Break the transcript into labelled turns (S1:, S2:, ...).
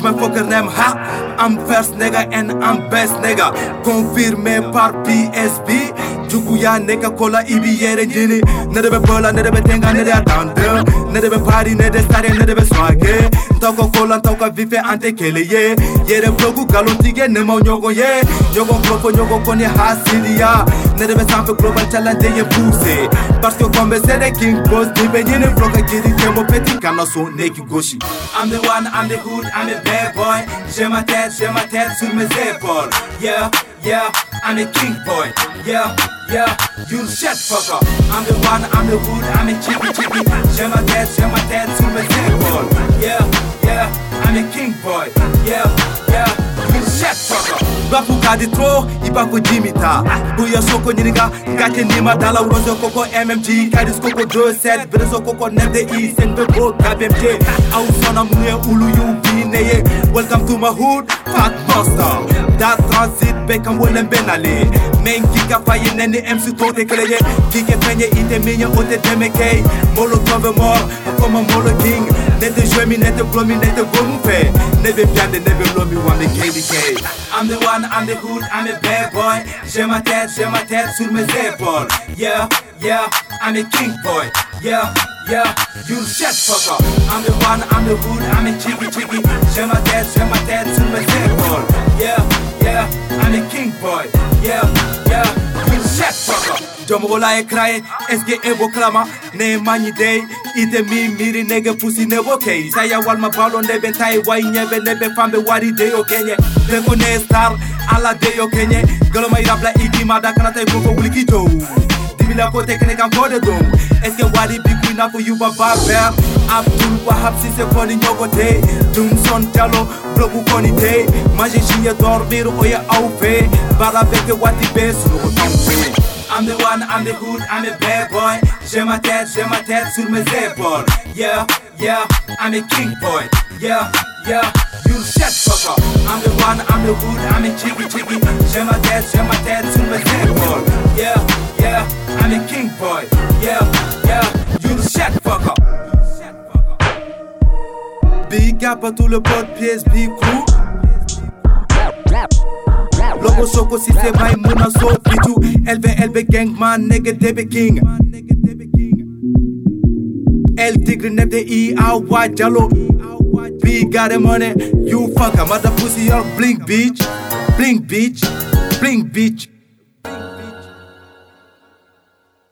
S1: my fucker name ha? I'm first nigga and I'm best nigga. Confirmé par PSB Juguya nigga kola ibi yere njini Nede be bola, nede be tenga, nede atande Nede be party, nede stare, nede be swage eh. Ntoko kola, ntoko vife ante kele ye Yere vlogu galon tige nema nyogo ye Nyogo vlogo, nyogo koni hasidia Nede be sanfe global challenge ye pousse Parce que c'est des king boss Nibe nyini vloga giri tembo petit kana so neki goshi. I'm the one, I'm the hood, I'm the bad boy. J'ai ma tête, j'ai ma tête sur mes épaules. Yeah, yeah, I'm a king boy. Yeah, yeah, you shut fuck up I'm the one, I'm the wood, I'm a chicky chicky J'ai ma tête, j'ai ma tête sur mes épaules Yeah, yeah, I'm a king boy. Yeah, yeah, you shut fuck up bafu kadi tro ibako jimita. Buya soko nyiniga ngake nima dala urozo koko mmg kadis koko 27 berezo koko nende i senbe go kbmj au sona mune ulu yu bineye welcome to my hood fat monster that transit bekam wolen benale men kika faye nene mc tote keleye. Kike penye ite minya ote demeke molo tove mor akoma molo king. Nete jwemi nete blomi nete gomu fe nebe piande nebe lomi wame kdk I'm the one, I'm the hood, I'm a bad boy. J'ai ma tête, j'ai ma tête sur mes épaules. Yeah, yeah, I'm a king boy. Yeah, yeah, you shut fuck up I'm the one, I'm the hood, I'm a chicky chicky J'ai ma tête, j'ai ma tête sur mes épaules Yeah, yeah, I'm a king boy. Yeah, yeah, you shut fuck up Jomogola e kraye, eske ebo klama Ne manyi day, ite mi miri nege pusi nebo kei Saya walma balo nebe tai wai nyebe nebe fambe wari deyo kenye Leko ne star, ala deyo kenye Galo mai rabla igi mada kana tai boko wuliki jo Eske koni son blogu koni te shinye dormir au Bara wati be I'm the one, I'm the hood, I'm a bad boy. J'ai ma tête, j'ai ma tête sur mes épaules. Yeah, yeah, I'm a king boy. Yeah, yeah, you shut fuck up. I'm the one, I'm the hood, I'm a chicky chicky. J'ai ma tête, j'ai ma tête sur mes épaules. À tout le pote PSB crew. Logo soko si se vai muna so fitu LB LB gang man nigga debe king. El tigre nete i awa jalo We got the money, you fuck a mother pussy or blink bitch. Blink bitch, blink bitch